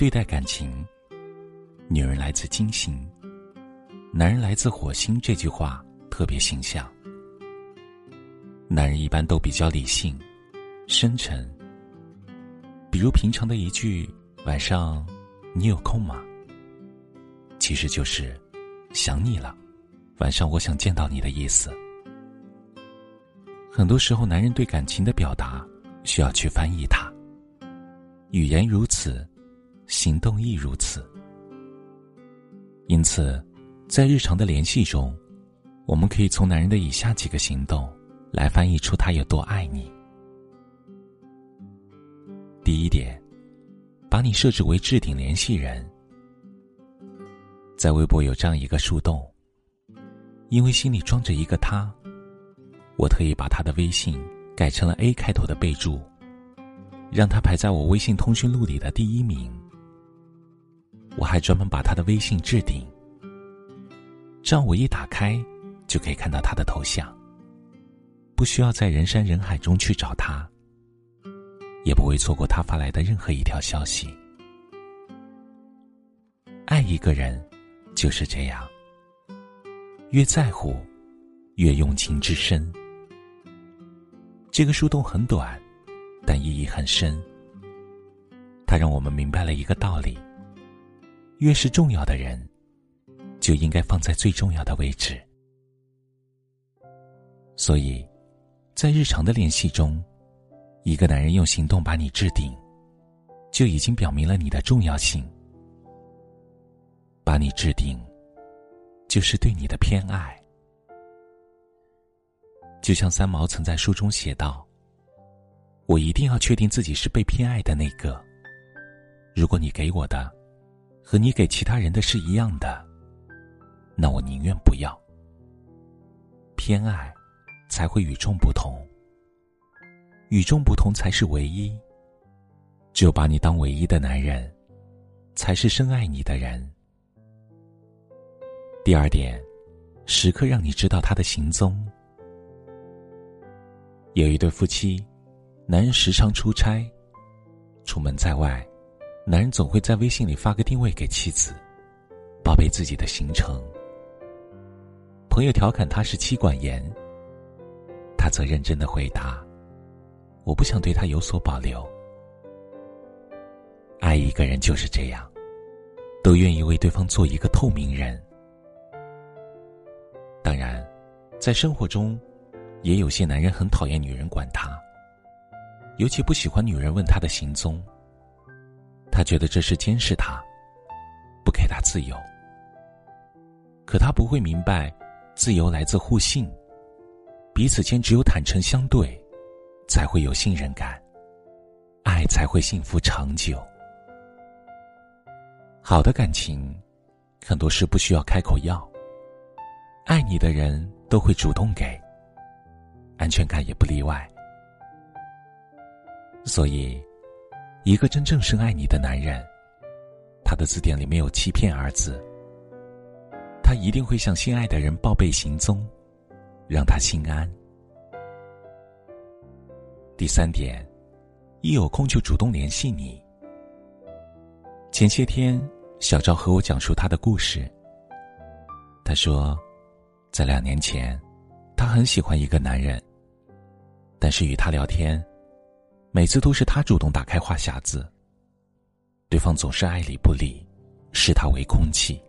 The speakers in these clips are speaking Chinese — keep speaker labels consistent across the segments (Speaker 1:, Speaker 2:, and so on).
Speaker 1: 对待感情，女人来自金星，男人来自火星。这句话特别形象。男人一般都比较理性、深沉。比如平常的一句“晚上你有空吗”，其实就是想你了，晚上我想见到你的意思。很多时候，男人对感情的表达需要去翻译它。语言如此。行动亦如此。因此，在日常的联系中，我们可以从男人的以下几个行动来翻译出他有多爱你。第一点，把你设置为置顶联系人。在微博有这样一个树洞，因为心里装着一个他，我特意把他的微信改成了 A 开头的备注，让他排在我微信通讯录里的第一名。我还专门把他的微信置顶，这样我一打开就可以看到他的头像，不需要在人山人海中去找他，也不会错过他发来的任何一条消息。爱一个人就是这样，越在乎，越用情至深。这个树洞很短，但意义很深。它让我们明白了一个道理。越是重要的人，就应该放在最重要的位置。所以，在日常的联系中，一个男人用行动把你置顶，就已经表明了你的重要性。把你置顶，就是对你的偏爱。就像三毛曾在书中写道：“我一定要确定自己是被偏爱的那个。如果你给我的。”和你给其他人的是一样的，那我宁愿不要。偏爱，才会与众不同。与众不同才是唯一。只有把你当唯一的男人，才是深爱你的人。第二点，时刻让你知道他的行踪。有一对夫妻，男人时常出差，出门在外。男人总会在微信里发个定位给妻子，报备自己的行程。朋友调侃他是妻管严，他则认真的回答：“我不想对他有所保留。”爱一个人就是这样，都愿意为对方做一个透明人。当然，在生活中，也有些男人很讨厌女人管他，尤其不喜欢女人问他的行踪。他觉得这是监视他，不给他自由。可他不会明白，自由来自互信，彼此间只有坦诚相对，才会有信任感，爱才会幸福长久。好的感情，很多事不需要开口要，爱你的人都会主动给，安全感也不例外。所以。一个真正深爱你的男人，他的字典里没有欺骗二字。他一定会向心爱的人报备行踪，让他心安。第三点，一有空就主动联系你。前些天，小赵和我讲述他的故事。他说，在两年前，他很喜欢一个男人，但是与他聊天。每次都是他主动打开话匣子，对方总是爱理不理，视他为空气。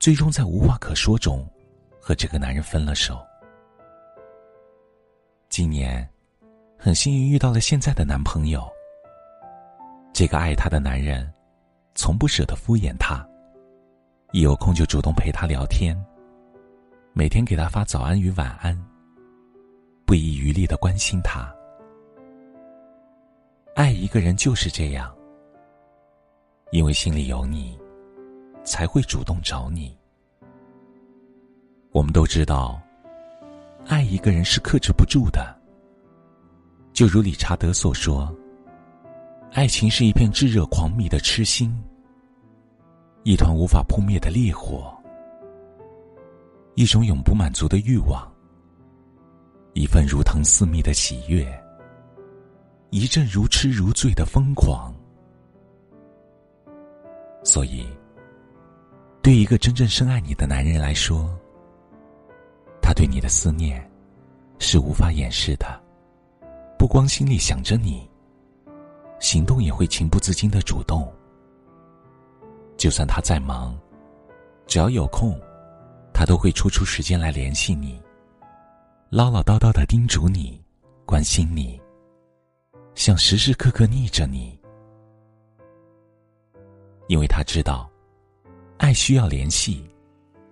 Speaker 1: 最终在无话可说中，和这个男人分了手。今年，很幸运遇到了现在的男朋友。这个爱他的男人，从不舍得敷衍他，一有空就主动陪他聊天，每天给他发早安与晚安，不遗余力的关心他。爱一个人就是这样，因为心里有你，才会主动找你。我们都知道，爱一个人是克制不住的。就如理查德所说：“爱情是一片炙热狂迷的痴心，一团无法扑灭的烈火，一种永不满足的欲望，一份如藤似蜜的喜悦。”一阵如痴如醉的疯狂，所以，对一个真正深爱你的男人来说，他对你的思念是无法掩饰的。不光心里想着你，行动也会情不自禁的主动。就算他再忙，只要有空，他都会抽出时间来联系你，唠唠叨叨的叮嘱你，关心你，想时时刻刻腻着你。因为他知道，爱需要联系，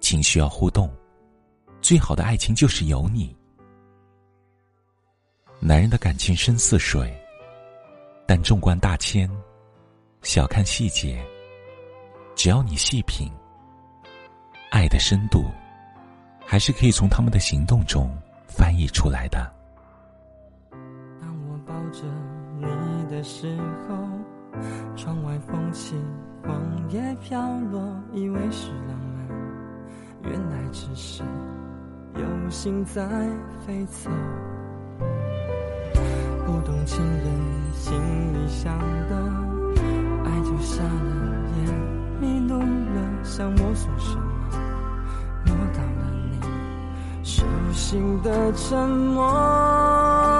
Speaker 1: 情需要互动，最好的爱情就是有你。男人的感情深似水，但纵观大千，小看细节。只要你细品，爱的深度，还是可以从他们的行动中翻译出来的。
Speaker 2: 着你的时候，窗外风起，黄叶飘落，以为是浪漫，原来只是有心在飞走。不懂情人心里想的，爱就瞎了眼。迷路了，想摸索什么？摸到了你手心的沉默。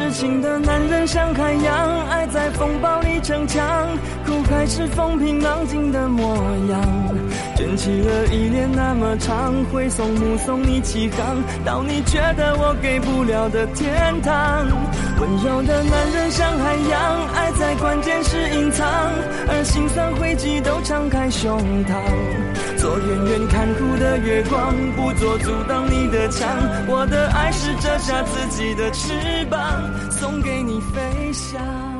Speaker 2: 痴情的男人像海洋，爱在风暴里逞强，还是风平浪静的模样。卷起了依恋那么长，会送目送你起航，到你觉得我给不了的天堂。温柔的男人像海洋，爱在关键时隐藏，而心酸汇集都敞开胸膛。做远远看哭的月光，不做阻挡你的墙。我的爱是折下自己的翅膀，送给你飞翔。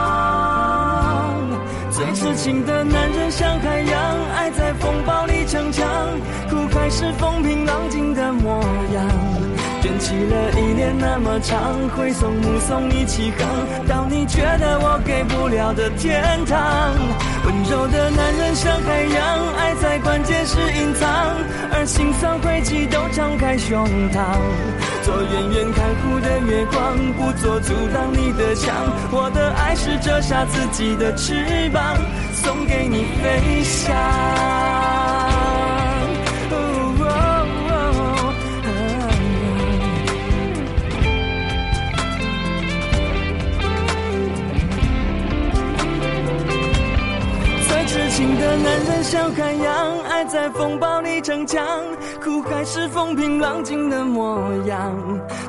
Speaker 2: 痴情的男人像海洋，爱在风暴里逞强，苦海是风平浪静的模样。起了一年那么长，会送目送你起航，到你觉得我给不了的天堂。温柔的男人像海洋，爱在关键时隐藏，而心酸汇集都敞开胸膛。做远远看护的月光，不做阻挡你的墙。我的爱是折下自己的翅膀，送给你飞翔。情的男人像海洋，爱在风暴里逞强，苦海是风平浪静的模样。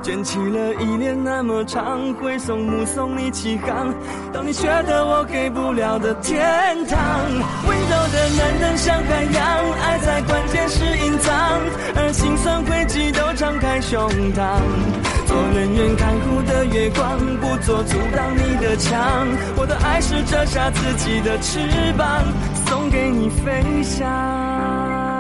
Speaker 2: 卷起了依恋那么长，挥送目送你起航，到你觉得我给不了的天堂。温柔的男人像海洋，爱在关键时隐藏，而心酸汇集都敞开胸膛。冷眼看哭的月光，不做阻挡你的墙。我的爱是折下自己的翅膀，送给你飞翔。